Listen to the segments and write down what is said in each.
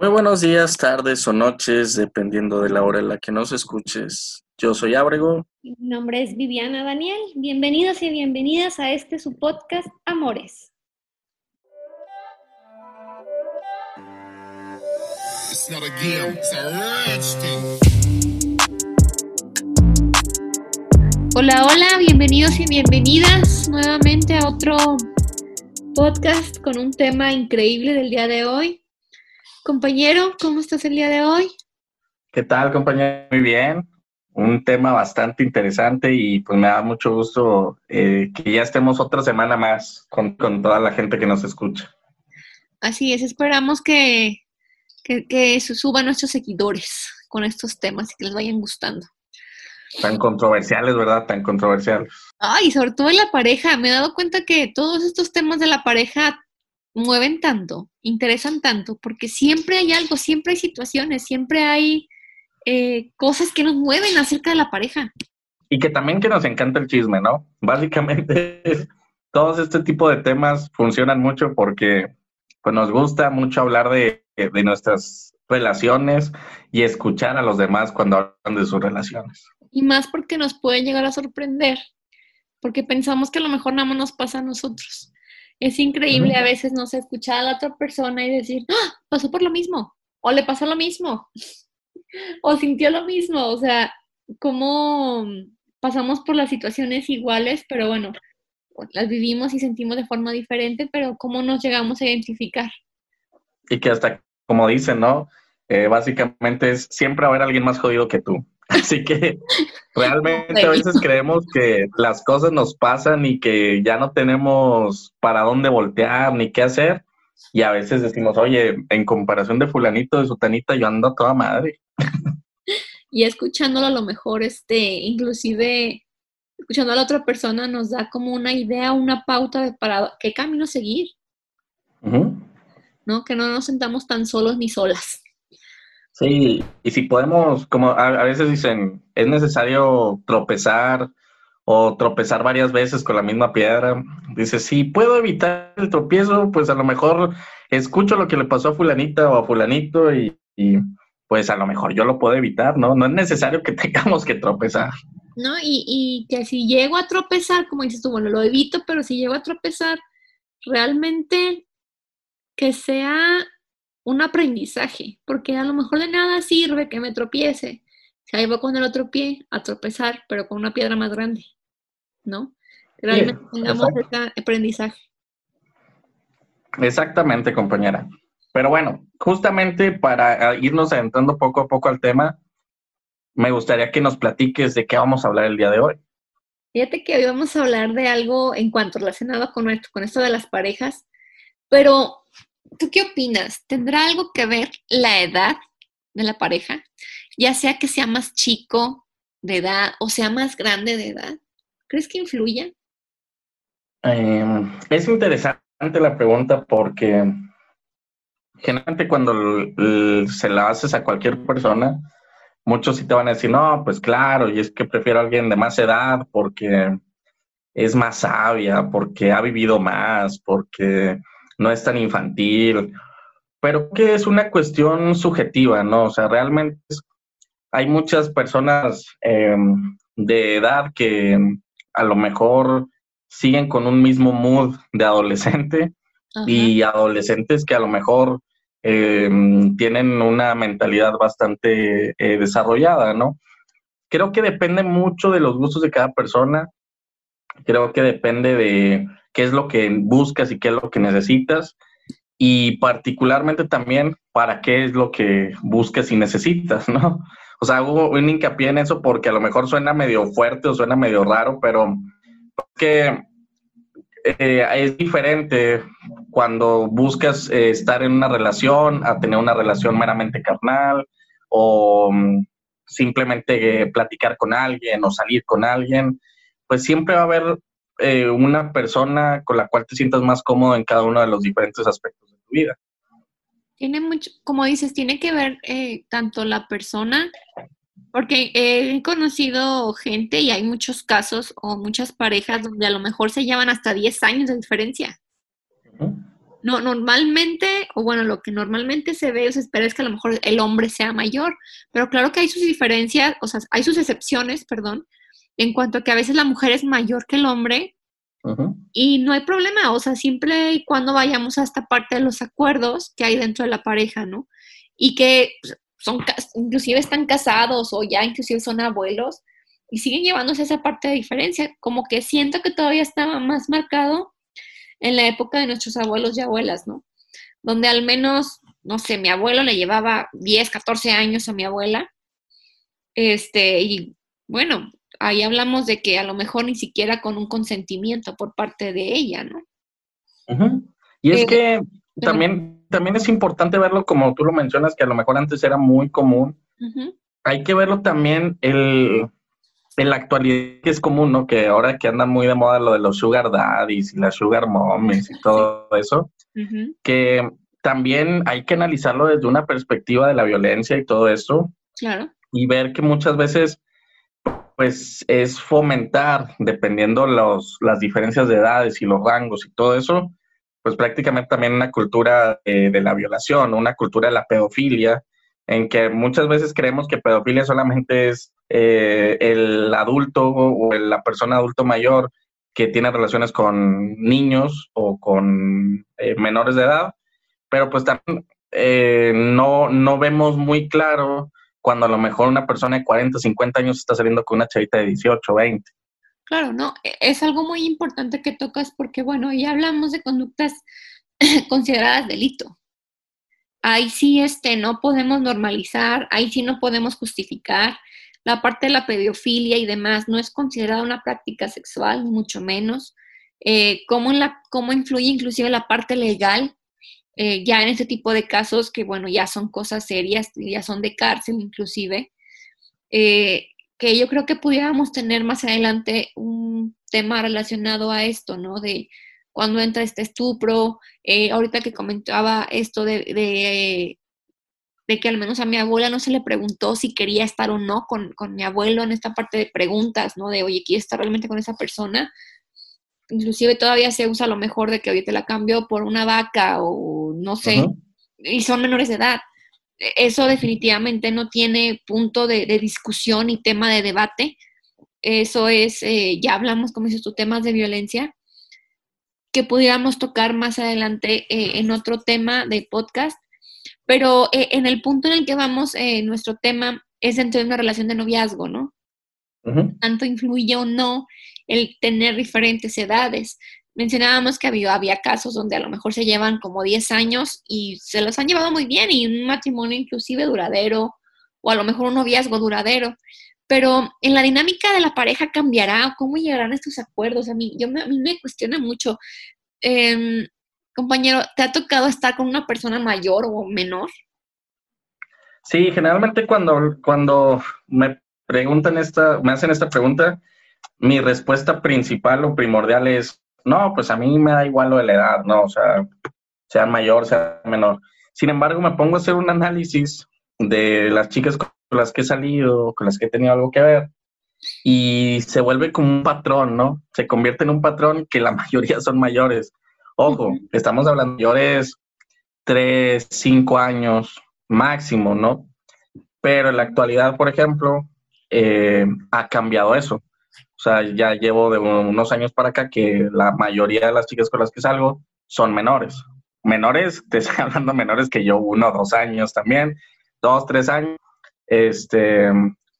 Muy buenos días, tardes o noches, dependiendo de la hora en la que nos escuches. Yo soy Ábrego. Mi nombre es Viviana Daniel. Bienvenidos y bienvenidas a este su podcast Amores. Hola, hola, bienvenidos y bienvenidas nuevamente a otro podcast con un tema increíble del día de hoy. Compañero, ¿cómo estás el día de hoy? ¿Qué tal, compañero? Muy bien. Un tema bastante interesante y pues me da mucho gusto eh, que ya estemos otra semana más con, toda la gente que nos escucha. Así es, esperamos que, que, que suban nuestros seguidores con estos temas y que les vayan gustando. Tan controversiales, ¿verdad? Tan controversiales. Ay, sobre todo en la pareja. Me he dado cuenta que todos estos temas de la pareja mueven tanto, interesan tanto, porque siempre hay algo, siempre hay situaciones, siempre hay eh, cosas que nos mueven acerca de la pareja. Y que también que nos encanta el chisme, ¿no? Básicamente todos este tipo de temas funcionan mucho porque pues, nos gusta mucho hablar de, de nuestras relaciones y escuchar a los demás cuando hablan de sus relaciones. Y más porque nos puede llegar a sorprender, porque pensamos que a lo mejor nada más nos pasa a nosotros. Es increíble a veces, no sé, escuchar a la otra persona y decir, ¡Ah! pasó por lo mismo, o le pasó lo mismo, o sintió lo mismo, o sea, cómo pasamos por las situaciones iguales, pero bueno, las vivimos y sentimos de forma diferente, pero cómo nos llegamos a identificar. Y que hasta, como dicen, ¿no? Eh, básicamente es siempre haber alguien más jodido que tú. Así que realmente a veces creemos que las cosas nos pasan y que ya no tenemos para dónde voltear ni qué hacer. Y a veces decimos, oye, en comparación de fulanito, de sutanita, yo ando a toda madre. Y escuchándolo a lo mejor, este, inclusive escuchando a la otra persona nos da como una idea, una pauta de para qué camino seguir. ¿No? Que no nos sentamos tan solos ni solas. Sí, y si podemos, como a, veces dicen, es necesario tropezar o tropezar varias veces con la misma piedra. Dice, si puedo evitar el tropiezo, pues a lo mejor escucho lo que le pasó a fulanita o a fulanito y, pues a lo mejor yo lo puedo evitar, ¿no? No es necesario que tengamos que tropezar. No, y, y que si llego a tropezar, como dices tú, bueno, lo evito, pero si llego a tropezar, realmente que sea un aprendizaje, porque a lo mejor de nada sirve que me tropiece. Si ahí voy con el otro pie a tropezar, pero con una piedra más grande, ¿no? Realmente tengamos ese aprendizaje. Exactamente, compañera. Pero bueno, justamente para irnos adentrando poco a poco al tema, me gustaría que nos platiques de qué vamos a hablar el día de hoy. Fíjate que hoy vamos a hablar de algo en cuanto relacionado con esto, con esto de las parejas, pero ¿Tú qué opinas? ¿Tendrá algo que ver la edad de la pareja? Ya sea que sea más chico de edad o sea más grande de edad. ¿Crees que influya? Em, es interesante la pregunta porque generalmente cuando se la haces a cualquier persona, muchos sí te van a decir, no, pues claro, y es que prefiero a alguien de más edad porque es más sabia, porque ha vivido más, porque no es tan infantil, pero que es una cuestión subjetiva, ¿no? O sea, realmente hay muchas personas em, de edad que a lo mejor siguen con un mismo mood de adolescente y adolescentes que a lo mejor em, tienen una mentalidad bastante eh, desarrollada, ¿no? Creo que depende mucho de los gustos de cada persona, creo que depende de qué es lo que buscas y qué es lo que necesitas y particularmente también para qué es lo que buscas y necesitas, ¿no? O sea, hago un hincapié en eso porque a lo mejor suena medio fuerte o suena medio raro, pero que eh, es diferente cuando buscas eh, estar en una relación a tener una relación meramente carnal o mm, simplemente platicar con alguien o salir con alguien, pues siempre va a haber eh, una persona con la cual te sientas más cómodo en cada uno de los diferentes aspectos de tu vida. Tiene mucho, como dices, tiene que ver eh, tanto la persona, porque he conocido gente y hay muchos casos o muchas parejas donde a lo mejor se llevan hasta 10 años de diferencia. No, normalmente, o bueno, lo que normalmente se ve o se espera es que a lo mejor el hombre sea mayor, pero claro que hay sus diferencias, o sea, hay sus excepciones, perdón, en cuanto a que a veces la mujer es mayor que el hombre y no hay problema, o sea, siempre y cuando vayamos a esta parte de los acuerdos que hay dentro de la pareja, ¿no? Y que pues, son, inclusive están casados o ya inclusive son abuelos y siguen llevándose esa parte de diferencia, como que siento que todavía estaba más marcado en la época de nuestros abuelos y abuelas, ¿no? Donde al menos, no sé, mi abuelo le llevaba 10, 14 años a mi abuela, este, y bueno, ahí hablamos de que a lo mejor ni siquiera con un consentimiento por parte de ella, ¿no? Y es eh, que también, también es importante verlo como tú lo mencionas, que a lo mejor antes era muy común. Hay que verlo también el, en la actualidad que es común, ¿no? Que ahora que anda muy de moda lo de los sugar daddies y las sugar mommies y todo eso, que también hay que analizarlo desde una perspectiva de la violencia y todo eso. Claro. Y ver que muchas veces pues es fomentar, dependiendo los, las diferencias de edades y los rangos y todo eso, pues prácticamente también una cultura eh, de la violación, una cultura de la pedofilia, en que muchas veces creemos que pedofilia solamente es eh, el adulto o la persona adulto mayor que tiene relaciones con niños o con eh, menores de edad, pero pues también no, no vemos muy claro cuando a lo mejor una persona de 40, 50 años está saliendo con una chavita de 18, 20. Claro, no, e, es algo muy importante que tocas porque, bueno, ya hablamos de conductas consideradas delito. Ahí sí este, no podemos normalizar, ahí sí no podemos justificar. La parte de la pedofilia y demás no es considerada una práctica sexual, mucho menos. Eh, ¿cómo, la, ¿Cómo influye inclusive la parte legal eh, ya en este tipo de casos que, bueno, ya son cosas serias, ya son de cárcel inclusive, eh, que yo creo que pudiéramos tener más adelante un tema relacionado a esto, ¿no? De cuando entra este estupro, eh, ahorita que comentaba esto de, de, que al menos a mi abuela no se le preguntó si quería estar o no con, con mi abuelo en esta parte de preguntas, ¿no? De, oye, ¿quieres estar realmente con esa persona? Inclusive todavía se usa lo mejor de que hoy te la cambio por una vaca o no sé, y son menores de edad. E, eso definitivamente no tiene punto de, discusión y tema de debate. Eso es, eh, ya hablamos, como dices tú, temas de violencia que pudiéramos tocar más adelante eh, en otro tema de podcast. Pero eh, en el punto en el que vamos, nuestro tema es dentro de una relación de noviazgo, ¿no? Tanto influye o no el tener diferentes edades. Mencionábamos que había, casos donde a lo mejor se llevan como 10 años y se los han llevado muy bien y un matrimonio inclusive duradero o a lo mejor un noviazgo duradero. Pero en la dinámica de la pareja cambiará, ¿cómo llegarán estos acuerdos? A mí, yo me, a mí me cuestiona mucho. Em, compañero, ¿te ha tocado estar con una persona mayor o menor? Sí, generalmente cuando, cuando me preguntan esta, me hacen esta pregunta, mi respuesta principal o primordial es, no, pues a mí me da igual lo de la edad, ¿no? O sea, sea mayor, sea menor. Sin embargo, me pongo a hacer un análisis de las chicas con las que he salido, con las que he tenido algo que ver, y se vuelve como un patrón, ¿no? Se convierte en un patrón que la mayoría son mayores. Ojo, estamos hablando de mayores 3, 5 años máximo, ¿no? Pero en la actualidad, por ejemplo, eh, ha cambiado eso. O sea, ya llevo de unos años para acá que la mayoría de las chicas con las que salgo son menores. Menores, te estoy hablando menores que yo, uno, dos años también, dos, tres años. Este,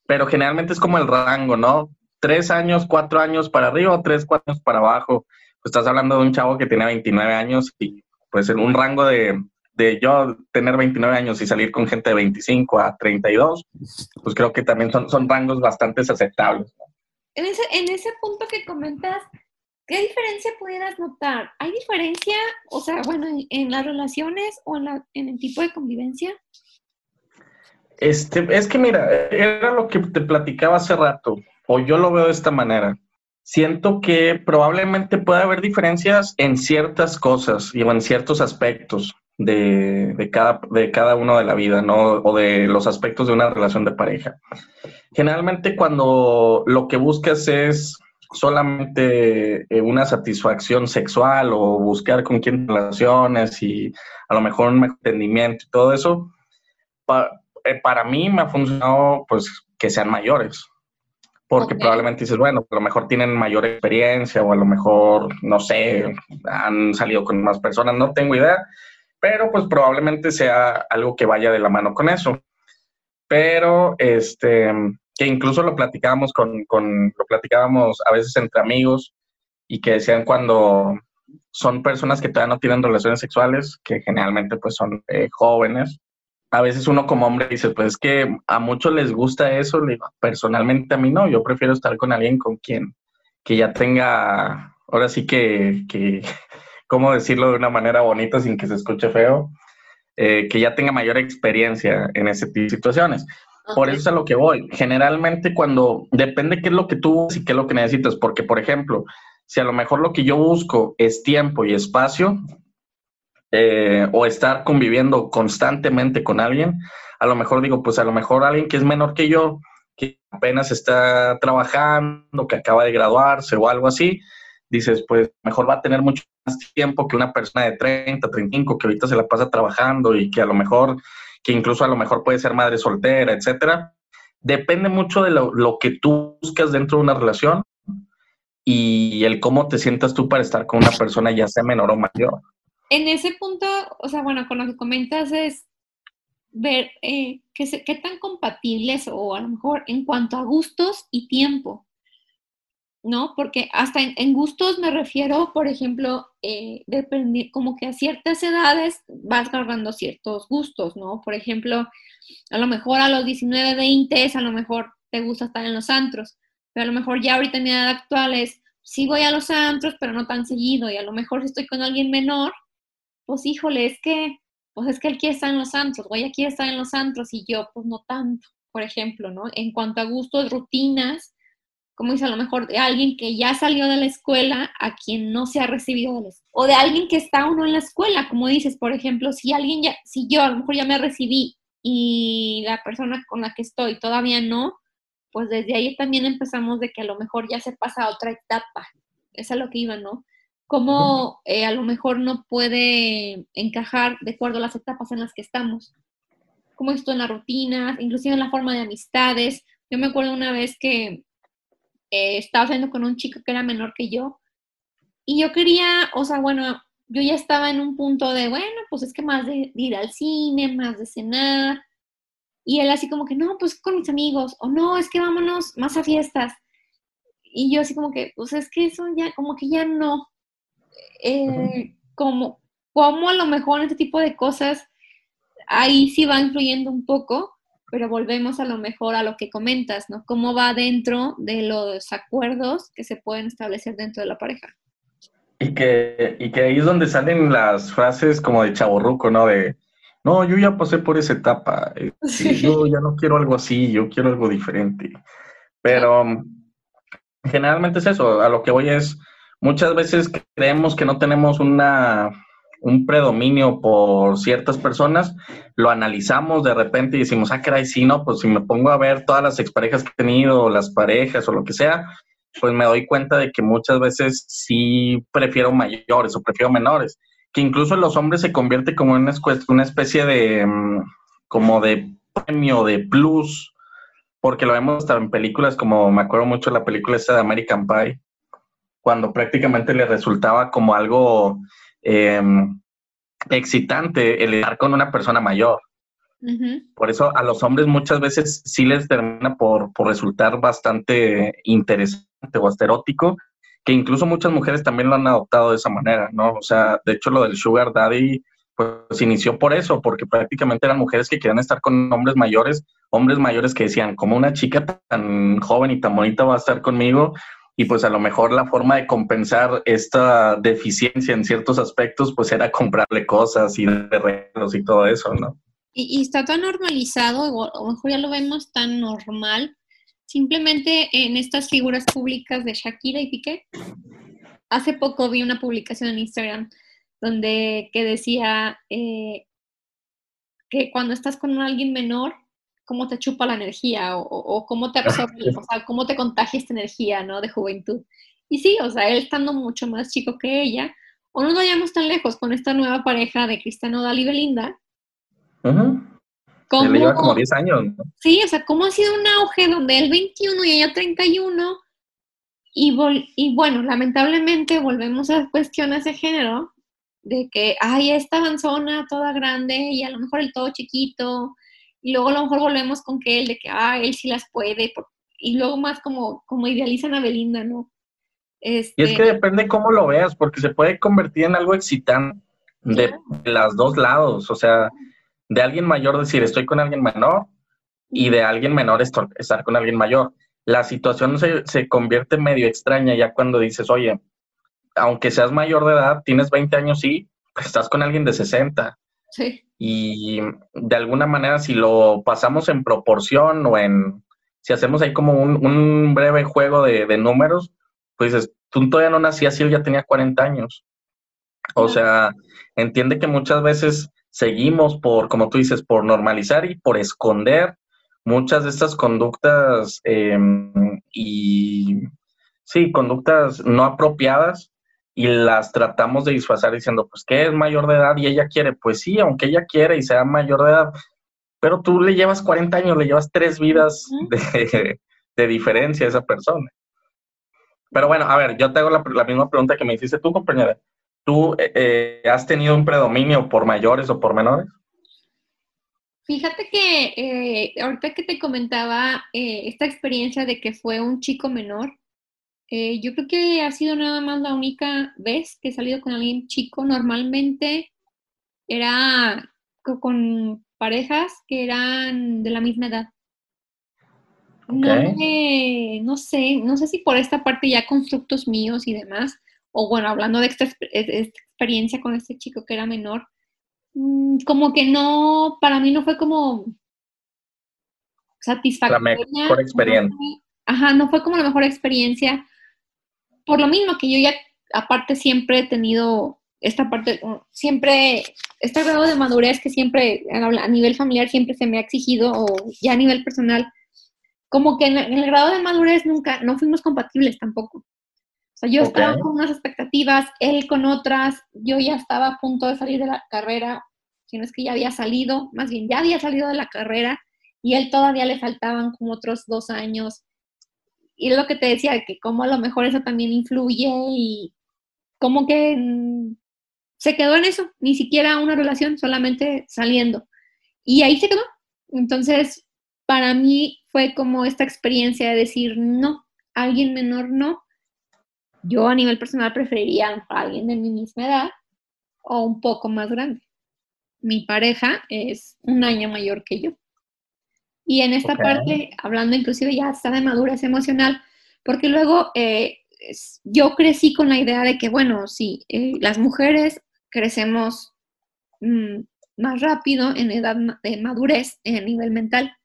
pero generalmente es como el rango, ¿no? Tres años, cuatro años para arriba tres, cuatro años para abajo. Pues estás hablando de un chavo que tiene 29 años y pues en un rango de, de yo tener 29 años y salir con gente de 25 a 32, pues creo que también son, son rangos bastante aceptables. ¿no? En ese, en ese punto que comentas, ¿qué diferencia pudieras notar? ¿Hay diferencia, o sea, bueno, en, las relaciones o en, la, en el tipo de convivencia? Este, es que mira, era lo que te platicaba hace rato, o yo lo veo de esta manera. Siento que probablemente puede haber diferencias en ciertas cosas y en ciertos aspectos de, de, cada, de cada uno de la vida, ¿no? O de los aspectos de una relación de pareja. Generalmente cuando lo que buscas es solamente eh, una satisfacción sexual o buscar con quién relaciones y a lo mejor un entendimiento y todo eso, eh, para mí me ha funcionado pues que sean mayores. Porque probablemente dices, bueno, a lo mejor tienen mayor experiencia o a lo mejor, no sé, han salido con más personas, no tengo idea, pero pues probablemente sea algo que vaya de la mano con eso. Pero, este, que incluso lo platicábamos con, lo platicábamos a veces entre amigos y que decían cuando son personas que todavía no tienen relaciones sexuales, que generalmente pues son eh, jóvenes, a veces uno como hombre dice, pues es que a muchos les gusta eso, personalmente a mí no, yo prefiero estar con alguien con quien que ya tenga, ahora sí que, que ¿cómo decirlo de una manera bonita sin que se escuche feo? Eh, que ya tenga mayor experiencia en ese tipo de situaciones. Por eso es a lo que voy. Generalmente cuando depende qué es lo que tú y qué es lo que necesitas, porque por ejemplo, si a lo mejor lo que yo busco es tiempo y espacio, eh, o estar conviviendo constantemente con alguien, a lo mejor digo, pues a lo mejor alguien que es menor que yo, que apenas está trabajando, que acaba de graduarse o algo así, dices, pues mejor va a tener mucho más tiempo que una persona de 30, 35, que ahorita se la pasa trabajando y que a lo mejor, que incluso a lo mejor puede ser madre soltera, etcétera. Depende mucho de lo, lo que tú buscas dentro de una relación y el cómo te sientas tú para estar con una persona, ya sea menor o mayor en ese punto, o sea, bueno, con lo que comentas es ver eh, qué, qué, tan compatibles o a lo mejor en cuanto a gustos y tiempo, ¿no? Porque hasta en, gustos me refiero, por ejemplo, eh, como que a ciertas edades vas agarrando ciertos gustos, ¿no? Por ejemplo, a lo mejor a los 19, 20 a lo mejor te gusta estar en los antros, pero a lo mejor ya ahorita mi edad actual es, sí voy a los antros, pero no tan seguido, y a lo mejor si estoy con alguien menor, pues híjole, es que, pues es que él quiere estar en los antros, o ella quiere estar en los antros y yo, pues no tanto, por ejemplo, ¿no? En cuanto a gustos, rutinas, como dice a lo mejor de alguien que ya salió de la escuela a quien no se ha recibido de la escuela, o de alguien que está uno en la escuela, como dices, por ejemplo, si alguien ya, si yo a lo mejor ya me recibí y la persona con la que estoy todavía no, pues desde ahí también empezamos de que a lo mejor ya se pasa a otra etapa. Es lo que iba, ¿no? cómo eh, a lo mejor no puede encajar de acuerdo a las etapas en las que estamos. Como esto en las rutinas, inclusive en la forma de amistades. Yo me acuerdo una vez que eh, estaba saliendo con un chico que era menor que yo y yo quería, o sea, bueno, yo ya estaba en un punto de, bueno, pues es que más de, ir al cine, más de cenar. Y él así como que, no, pues con mis amigos, o no, es que vámonos más a fiestas. Y yo así como que, pues es que eso ya, como que ya no eh, como, como a lo mejor en este tipo de cosas ahí sí va influyendo un poco, pero volvemos a lo mejor a lo que comentas, ¿no? Cómo va dentro de los acuerdos que se pueden establecer dentro de la pareja. Y que, y que ahí es donde salen las frases como de chaborruco, ¿no? De, no, yo ya pasé por esa etapa, este, yo ya no quiero algo así, yo quiero algo diferente. Pero generalmente es eso, a lo que voy es, muchas veces creemos que no tenemos una, un predominio por ciertas personas, lo analizamos de repente y decimos, ah, caray, sí, no, pues si me pongo a ver todas las exparejas que he tenido, las parejas o lo que sea, pues me doy cuenta de que muchas veces sí prefiero mayores o prefiero menores, que incluso los hombres se convierte como en una especie de, mm, como de premio, de plus, porque lo vemos hasta en películas como, me acuerdo mucho de la película de American Pie, cuando prácticamente le resultaba como algo em, excitante el estar con una persona mayor. Por eso a los hombres muchas veces sí les termina por, resultar bastante interesante o erótico, que incluso muchas mujeres también lo han adoptado de esa manera, ¿no? O sea, de hecho lo del sugar daddy pues inició por eso, porque prácticamente eran mujeres que querían estar con hombres mayores, hombres mayores que decían, como una chica tan joven y tan bonita va a estar conmigo, y pues a lo mejor la forma de compensar esta deficiencia en ciertos aspectos pues era comprarle cosas y regalos y todo eso, ¿no? Y, está tan normalizado, o a lo mejor ya lo vemos tan normal, simplemente en estas figuras públicas de Shakira y Piqué. Hace poco vi una publicación en Instagram donde que decía eh, que cuando estás con alguien menor, cómo te chupa la energía o, cómo te absorbe, o sea, cómo te contagia esta energía, ¿no? De juventud. Y sí, o sea, él estando mucho más chico que ella, o no nos vayamos tan lejos con esta nueva pareja de Cristiano Dal y Belinda. Uh le lleva como 10 años. Sí, o sea, cómo ha sido un auge donde él 21 y ella 31. Y, y bueno, lamentablemente volvemos a cuestiones de género, de que, ay, esta avanzona toda grande y a lo mejor el todo chiquito, y luego a lo mejor volvemos con que él, de que, ah, él sí las puede, y luego más como, como idealizan a Belinda, ¿no? Este... Y es que depende cómo lo veas, porque se puede convertir en algo excitante de, de los dos lados, o sea, de alguien mayor decir estoy con alguien menor y de alguien menor estar con alguien mayor. La situación se, se convierte medio extraña ya cuando dices, oye, aunque seas mayor de edad, tienes 20 años, sí, estás con alguien de 60. Sí. Y de alguna manera, si lo pasamos en proporción o en, si hacemos ahí como un, un breve juego de, de, números, pues dices, tú todavía no nacías y él ya tenía 40 años. O sea, entiende que muchas veces seguimos por, como tú dices, por normalizar y por esconder muchas de estas conductas em, y, sí, conductas no apropiadas y las tratamos de disfrazar diciendo, pues que es mayor de edad y ella quiere, pues sí, aunque ella quiere y sea mayor de edad, pero tú le llevas 40 años, le llevas tres vidas de, de diferencia a esa persona. Pero bueno, a ver, yo te hago la, la misma pregunta que me hiciste tú, compañera. ¿Tú eh, eh, has tenido un predominio por mayores o por menores? Fíjate que eh, ahorita que te comentaba esta experiencia de que fue un chico menor, yo creo que ha sido nada más la única vez que he salido con alguien chico. Normalmente era con parejas que eran de la misma edad. No, no sé, no sé si por esta parte ya constructos míos y demás, o bueno, hablando de esta, experiencia con este chico que era menor, mm, como que no, para mí no fue como satisfactoria. La mejor experiencia. ajá, no fue como la mejor experiencia. Por lo mismo que yo ya, aparte, siempre he tenido esta parte, siempre, este grado de madurez que siempre a nivel familiar siempre se me ha exigido, o ya a nivel personal, como que en el grado de madurez nunca, no fuimos compatibles tampoco sea, yo estaba con unas expectativas, él con otras, yo ya estaba a punto de salir de la carrera, si no es que ya había salido, más bien ya había salido de la carrera y él todavía le faltaban como otros dos años. Y lo que te decía, que como a lo mejor eso también influye y como que mm, se quedó en eso, ni siquiera una relación, solamente saliendo. Y ahí se quedó. Entonces, para mí fue como esta experiencia de decir, no, alguien menor no, yo a nivel personal preferiría a alguien de mi misma edad o un poco más grande. Mi pareja es un año mayor que yo. Y en esta parte, hablando inclusive ya hasta de madurez emocional, porque luego eh, yo crecí con la idea de que, bueno, sí, eh, las mujeres crecemos mm, más rápido en edad de madurez, en nivel mental.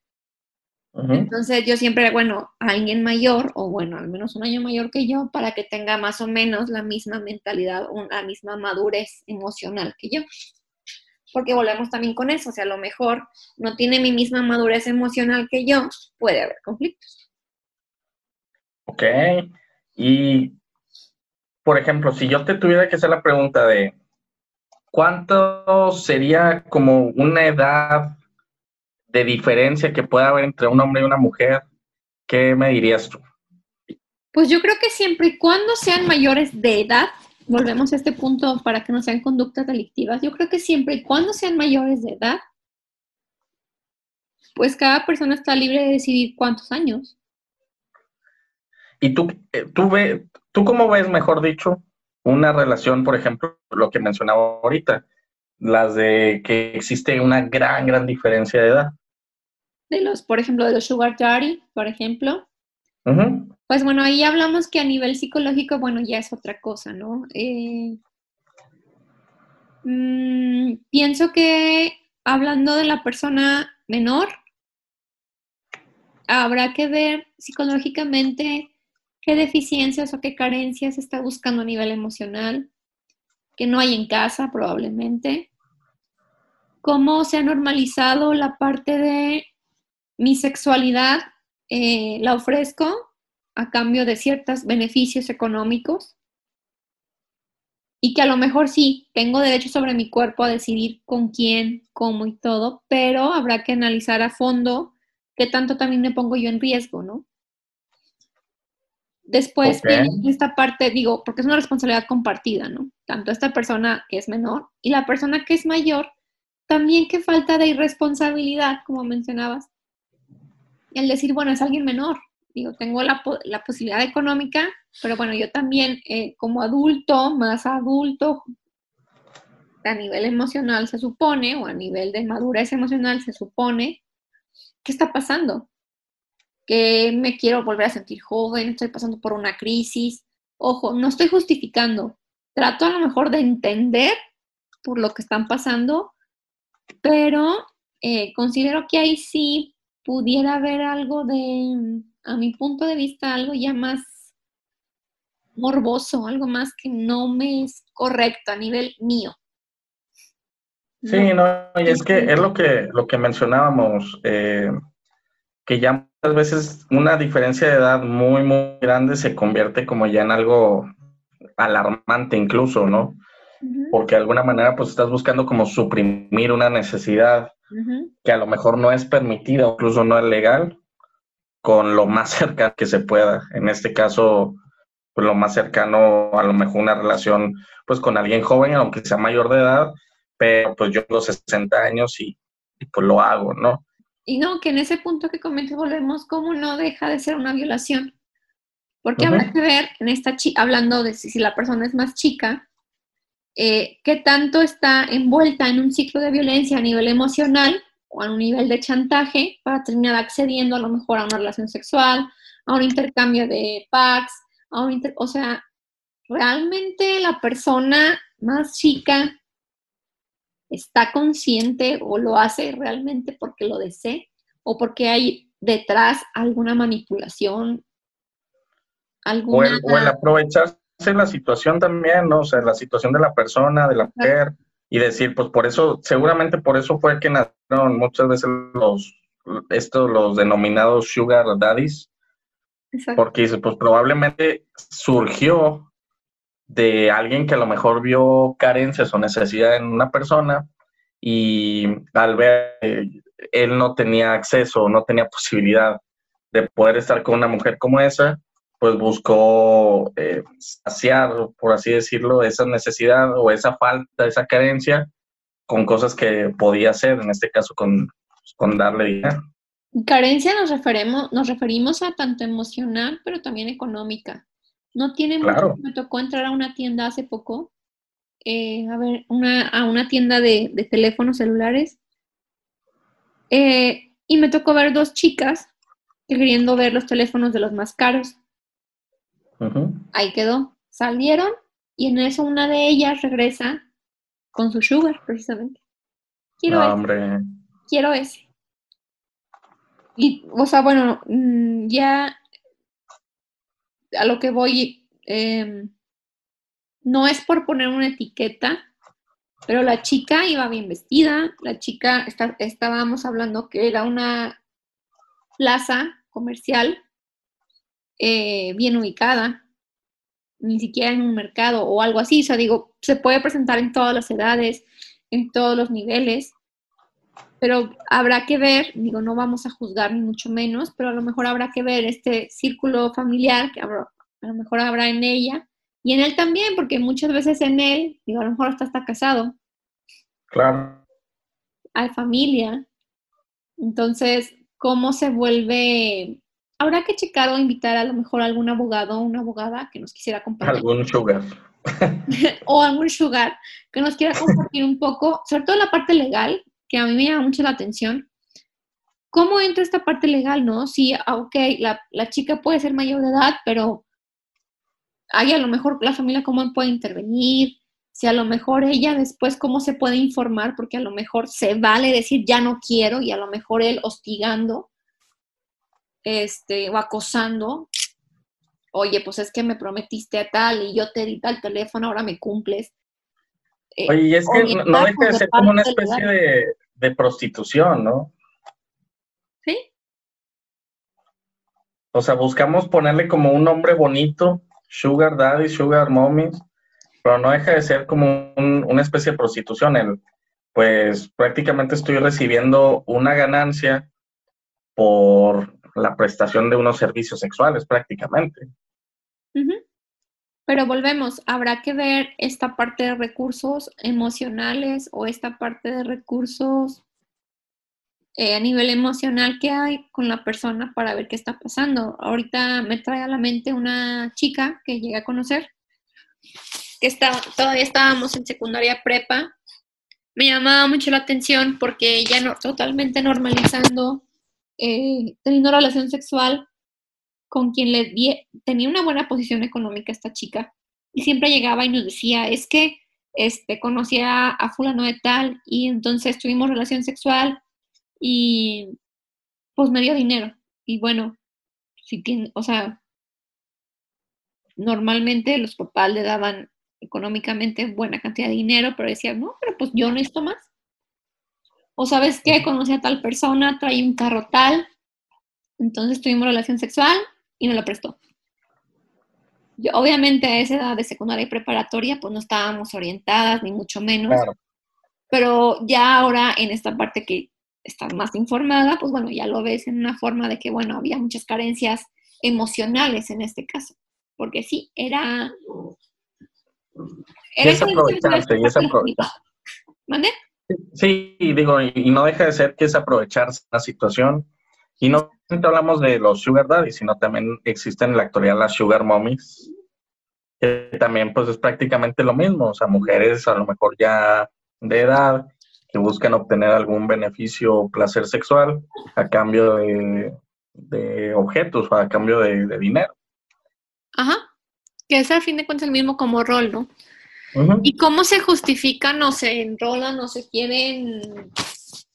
Entonces yo siempre, bueno, alguien mayor o bueno, al menos un año mayor que yo para que tenga más o menos la misma mentalidad, la misma madurez emocional que yo. Porque volvemos también con eso, o sea, a lo mejor no tiene mi misma madurez emocional que yo, puede haber conflictos. Ok. Y, por ejemplo, si yo te tuviera que hacer la pregunta de, ¿cuánto sería como una edad de diferencia que pueda haber entre un hombre y una mujer, ¿qué me dirías tú? Pues yo creo que siempre y cuando sean mayores de edad, volvemos a este punto para que no sean conductas delictivas, yo creo que siempre y cuando sean mayores de edad, pues cada persona está libre de decidir cuántos años. ¿Y tú, eh, tú, ve, tú cómo ves, mejor dicho, una relación, por ejemplo, lo que mencionaba ahorita, las de que existe una gran, gran diferencia de edad? de los, por ejemplo, de los sugar daddy, por ejemplo. Pues bueno, ahí hablamos que a nivel psicológico, bueno, ya es otra cosa, ¿no? Eh, mm, pienso que hablando de la persona menor, habrá que ver psicológicamente qué deficiencias o qué carencias está buscando a nivel emocional, que no hay en casa probablemente, cómo se ha normalizado la parte de mi sexualidad eh, la ofrezco a cambio de ciertos beneficios económicos y que a lo mejor sí, tengo derecho sobre mi cuerpo a decidir con quién, cómo y todo, pero habrá que analizar a fondo qué tanto también me pongo yo en riesgo, ¿no? Después esta parte, digo, porque es una responsabilidad compartida, ¿no? Tanto esta persona que es menor y la persona que es mayor, también qué falta de irresponsabilidad, como mencionabas. El decir, bueno, es alguien menor, digo, tengo la, la posibilidad económica, pero bueno, yo también eh, como adulto, más adulto, a nivel emocional se supone, o a nivel de madurez emocional se supone, ¿qué está pasando? que me quiero volver a sentir joven, estoy pasando por una crisis. Ojo, no estoy justificando, trato a lo mejor de entender por lo que están pasando, pero eh, considero que ahí sí pudiera haber algo de, a mi punto de vista, algo ya más morboso, algo más que no me es correcto a nivel mío. Sí, no, y es que es lo que, lo que mencionábamos, eh, que ya muchas veces una diferencia de edad muy, muy grande se convierte como ya en algo alarmante incluso, ¿no? Porque de alguna manera pues estás buscando como suprimir una necesidad que a lo mejor no es permitida, incluso no es legal, con lo más cercano que se pueda. En este caso, pues lo más cercano a lo mejor una relación pues con alguien joven, aunque sea mayor de edad, pero pues yo tengo 60 años y pues lo hago, ¿no? Y no, que en ese punto que comenté volvemos, ¿cómo no deja de ser una violación? Porque habrá que ver, en esta hablando de si, la persona es más chica, eh, qué tanto está envuelta en un ciclo de violencia a nivel emocional o a un nivel de chantaje para terminar accediendo a lo mejor a una relación sexual, a un intercambio de packs, a un o sea, realmente la persona más chica está consciente o lo hace realmente porque lo desee o porque hay detrás alguna manipulación, alguna... O el, aprovecharse la situación también, ¿no? O sea, la situación de la persona, de la mujer, y decir, pues por eso, seguramente por eso fue que nacieron muchas veces los, estos, los denominados sugar daddies, porque dice, pues probablemente surgió de alguien que a lo mejor vio carencias o necesidad en una persona y al ver él no tenía acceso, no tenía posibilidad de poder estar con una mujer como esa, pues buscó eh, saciar, por así decirlo, esa necesidad o esa falta, esa carencia con cosas que podía hacer, en este caso con, con darle dinero. Carencia nos referimos, nos referimos a tanto emocional, pero también económica. No tiene mucho. Me tocó entrar a una tienda hace poco, eh, a ver, una, a una tienda de, teléfonos celulares. Eh, y me tocó ver dos chicas queriendo ver los teléfonos de los más caros. Ahí quedó. Salieron y en eso una de ellas regresa con su sugar, precisamente. Quiero ese. Quiero ese. Y, o sea, bueno, mm, ya a lo que voy, em, no es por poner una etiqueta, pero la chica iba bien vestida, la chica, estábamos hablando que era una plaza comercial eh, bien ubicada, ni siquiera en un mercado o algo así, o sea, digo, se puede presentar en todas las edades, en todos los niveles, pero habrá que ver, digo, no vamos a juzgar ni mucho menos, pero a lo mejor habrá que ver este círculo familiar que a lo mejor habrá en ella y en él también, porque muchas veces en él, digo, a lo mejor hasta está casado. Claro. Hay familia. Entonces, ¿cómo se vuelve? Habrá que checar o invitar a lo mejor a algún abogado o una abogada que nos quisiera acompañar. Algún sugar. o algún sugar que nos quiera compartir un poco, sobre todo la parte legal, que a mí me llama mucho la atención. ¿Cómo entra esta parte legal, no? Sí, ah, ok, la, la chica puede ser mayor de edad, pero hay a lo mejor la familia cómo puede intervenir, si a lo mejor ella después cómo se puede informar, porque a lo mejor se vale decir ya no quiero y a lo mejor él hostigando este, o acosando, oye, pues es que me prometiste a tal y yo te di tal teléfono, ahora me cumples. Eh, oye, y es que no deja de ser como una especie de, prostitución, ¿no? Sí, O sea, buscamos ponerle como un nombre bonito, Sugar Daddy, Sugar Mommy, pero no deja de ser como una especie de prostitución. El, pues prácticamente estoy recibiendo una ganancia por la prestación de unos servicios sexuales, prácticamente. Pero volvemos, habrá que ver esta parte de recursos emocionales o esta parte de recursos eh, a nivel emocional que hay con la persona para ver qué está pasando. Ahorita me trae a la mente una chica que llegué a conocer, que estaba, todavía estábamos en secundaria prepa. Me llamaba mucho la atención porque ella no, totalmente normalizando, eh, teniendo relación sexual con quien le tenía una buena posición económica esta chica. Y siempre llegaba y nos decía, es que este, conocía a fulano de tal y entonces tuvimos relación sexual y pues me dio dinero. Y bueno, si tiene, o sea, normalmente los papás le daban económicamente buena cantidad de dinero, pero decían, no, pero pues yo necesito más. O sabes qué, conocí a tal persona, trae un carro tal, entonces tuvimos relación sexual y me lo prestó. Yo, obviamente a esa edad de secundaria y preparatoria, pues no estábamos orientadas, ni mucho menos. Pero ya ahora en esta parte que estás más informada, pues bueno, ya lo ves en una forma de que, bueno, había muchas carencias emocionales en este caso, porque sí, era... era es aprovecharse, y es aprovecharse. ¿Mande? Sí, digo, y no deja de ser que es aprovecharse la situación. Y no hablamos de los sugar daddy, sino también existen en la actualidad las sugar mommies, que también pues es prácticamente lo mismo, o sea, mujeres a lo mejor ya de edad que buscan obtener algún beneficio o placer sexual a cambio de, objetos o a cambio de, dinero. Ajá, que es al fin de cuentas el mismo como rol, ¿no? ¿Y cómo se justifican o se enrolan o se quieren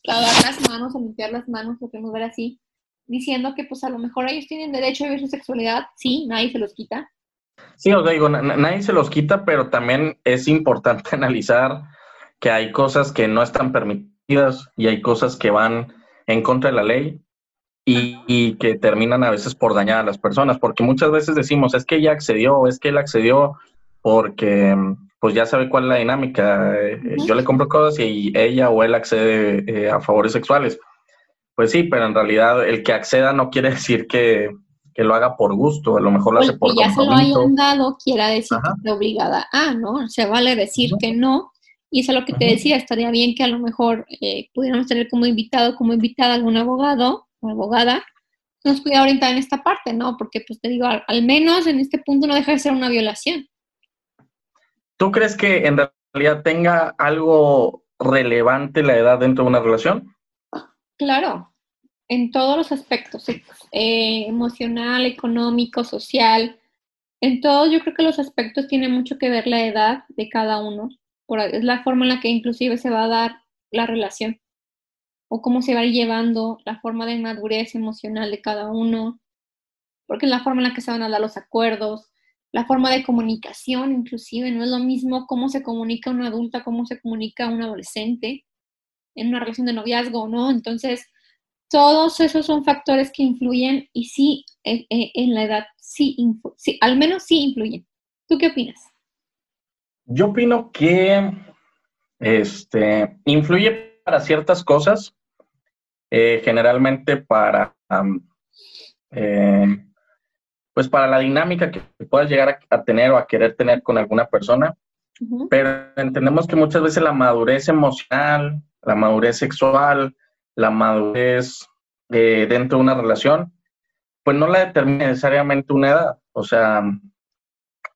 lavar las manos o limpiar las manos, lo podemos ver así, diciendo que pues a lo mejor ellos tienen derecho a vivir su sexualidad, sí, nadie se los quita. Sí, os digo, nadie se los quita, pero también es importante analizar que hay cosas que no están permitidas y hay cosas que van en contra de la ley y, que terminan a veces por dañar a las personas, porque muchas veces decimos, es que ella accedió, es que él accedió porque pues ya sabe cuál es la dinámica, eh, yo le compro cosas y ella o él accede eh, a favores sexuales. Pues sí, pero en realidad el que acceda no quiere decir que, lo haga por gusto, a lo mejor lo hace por ya se lo hayan dado, quiera decir que está obligada a, ¿no? Se vale decir que no y eso es lo que te decía, estaría bien que a lo mejor eh, pudiéramos tener como invitado, como invitada algún abogado o abogada nos pudiera orientar en esta parte, ¿no? Porque pues te digo, al, menos en este punto no deja de ser una violación. ¿Tú crees que en realidad tenga algo relevante la edad dentro de una relación? Claro, en todos los aspectos, eh, emocional, económico, social, en todos yo creo que los aspectos tienen mucho que ver la edad de cada uno. Es la forma en la que inclusive se va a dar la relación. O cómo se va a ir llevando la forma de madurez emocional de cada uno, porque es la forma en la que se van a dar los acuerdos, la forma de comunicación inclusive, no es lo mismo cómo se comunica una adulta, cómo se comunica un adolescente en una relación de noviazgo, ¿no? Entonces, todos esos son factores que influyen y sí, eh, eh, en la edad, sí, sí, al menos sí influyen. ¿Tú qué opinas? Yo opino que este, influye para ciertas cosas, eh, generalmente para, pues para la dinámica que puedas llegar a, tener o a querer tener con alguna persona, pero entendemos que muchas veces la madurez emocional, la madurez sexual, la madurez eh, dentro de una relación, pues no la determina necesariamente una edad. O sea,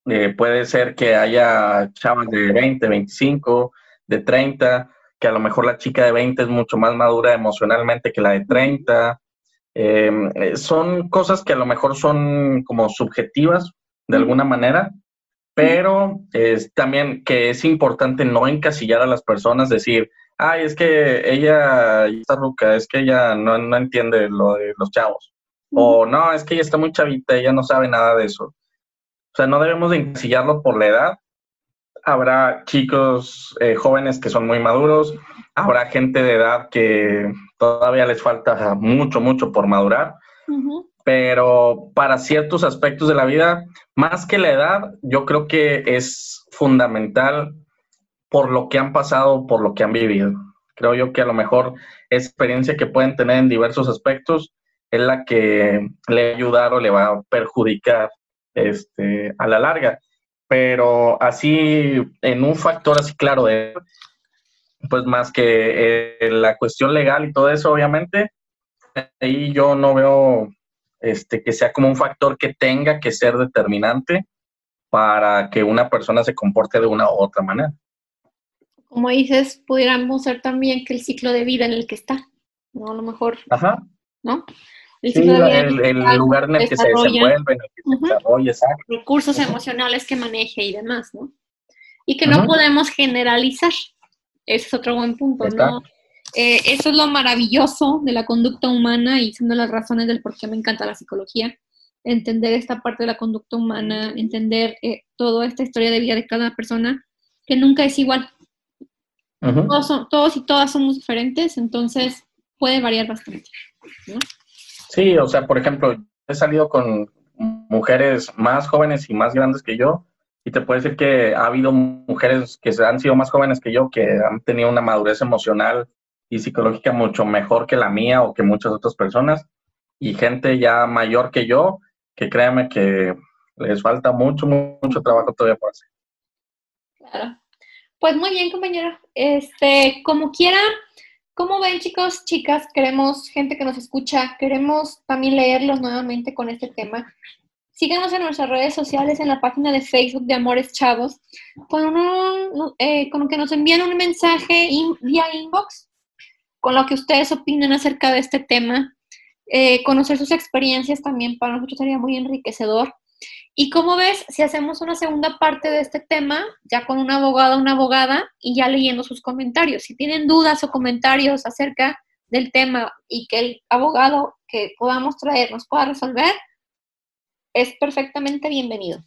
eh, puede ser que haya chavas de 20, 25, de 30, que a lo mejor la chica de 20 es mucho más madura emocionalmente que la de 30. Em, eh, son cosas que a lo mejor son como subjetivas de alguna manera, pero es también que es importante no encasillar a las personas, decir, ay, es que ella está ruca, es que ella no, no entiende lo de los chavos. O no, es que ella está muy chavita, ella no sabe nada de eso. O sea, no debemos de encasillarlo por la edad. Habrá chicos eh, jóvenes que son muy maduros, habrá gente de edad que todavía les falta mucho, mucho por madurar. pero para ciertos aspectos de la vida, más que la edad, yo creo que es fundamental por lo que han pasado, por lo que han vivido. Creo yo que a lo mejor experiencia que pueden tener en diversos aspectos es la que le va a ayudar o le va a perjudicar este, a la larga. Pero así, en un factor así claro de, pues más que eh, la cuestión legal y todo eso, obviamente, ahí yo no veo este, que sea como un factor que tenga que ser determinante para que una persona se comporte de una u otra manera. Como dices, pudiéramos ser también que el ciclo de vida en el que está, ¿no? A lo mejor, Ajá. ¿no? El, sí, el, el lugar en el que se desenvuelve, en el que se desarrolla, exacto. Recursos emocionales que maneje y demás, ¿no? Y que no podemos generalizar. Ese es otro buen punto, ¿no? Eh, eso es lo maravilloso de la conducta humana y son de las razones del por qué me encanta la psicología. Entender esta parte de la conducta humana, entender eh, toda esta historia de vida de cada persona, que nunca es igual. todos, todos, y todas somos diferentes, entonces puede variar bastante. Sí, o sea, por ejemplo, he salido con mujeres más jóvenes y más grandes que yo, y te puedo decir que ha habido mujeres que han sido más jóvenes que yo, que han tenido una madurez emocional y psicológica mucho mejor que la mía o que muchas otras personas, y gente ya mayor que yo, que créanme que les falta mucho, mucho trabajo todavía por hacer. Claro. Pues muy bien, compañero. Este, como quiera, como ven, chicos, chicas, queremos gente que nos escucha, queremos también leerlos nuevamente con este tema. Síganos en nuestras redes sociales, en la página de Facebook de Amores Chavos, con, eh, con que nos envíen un mensaje vía inbox con lo que ustedes opinan acerca de este tema. Eh, conocer sus experiencias también para nosotros sería muy enriquecedor. Y como ves, si hacemos una segunda parte de este tema, ya con un abogado o una abogada y ya leyendo sus comentarios. Si tienen dudas o comentarios acerca del tema y que el abogado que podamos traer nos pueda resolver, es perfectamente bienvenido.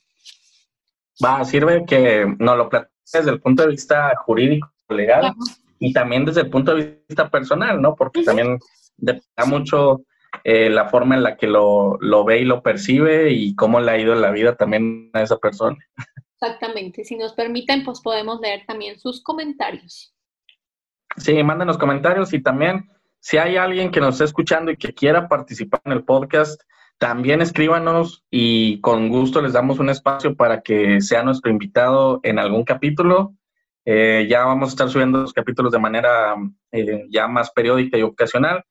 Va, sirve que nos lo platiques desde el punto de vista jurídico, legal, y también desde el punto de vista personal, ¿no? Porque también depende mucho eh, la forma en la que lo, lo, ve y lo percibe y cómo le ha ido en la vida también a esa persona. Exactamente. Si nos permiten, pues podemos leer también sus comentarios. Sí, mándenos comentarios y también si hay alguien que nos está escuchando y que quiera participar en el podcast, también escríbanos y con gusto les damos un espacio para que sea nuestro invitado en algún capítulo. Eh, ya vamos a estar subiendo los capítulos de manera eh, ya más periódica y ocasional.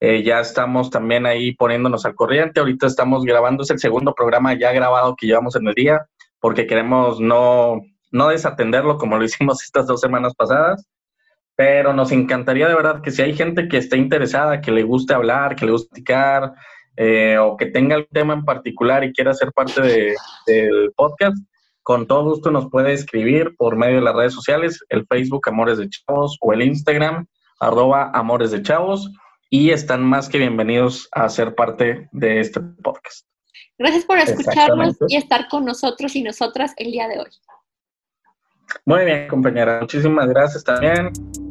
Eh, ya estamos también ahí poniéndonos al corriente. Ahorita estamos grabando, es el segundo programa ya grabado que llevamos en el día, porque queremos no, no desatenderlo como lo hicimos estas dos semanas pasadas. Pero nos encantaría de verdad que si hay gente que esté interesada, que le guste hablar, que le guste platicar, eh, o que tenga el tema en particular y quiera ser parte de, del podcast, con todo gusto nos puede escribir por medio de las redes sociales, el Facebook Amores de Chavos o el Instagram arroba Amores de Chavos y están más que bienvenidos a ser parte de este podcast. Gracias por escucharnos y estar con nosotros y nosotras el día de hoy. Muy bien, compañera. Muchísimas gracias también.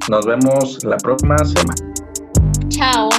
Nos vemos la próxima semana. Chao.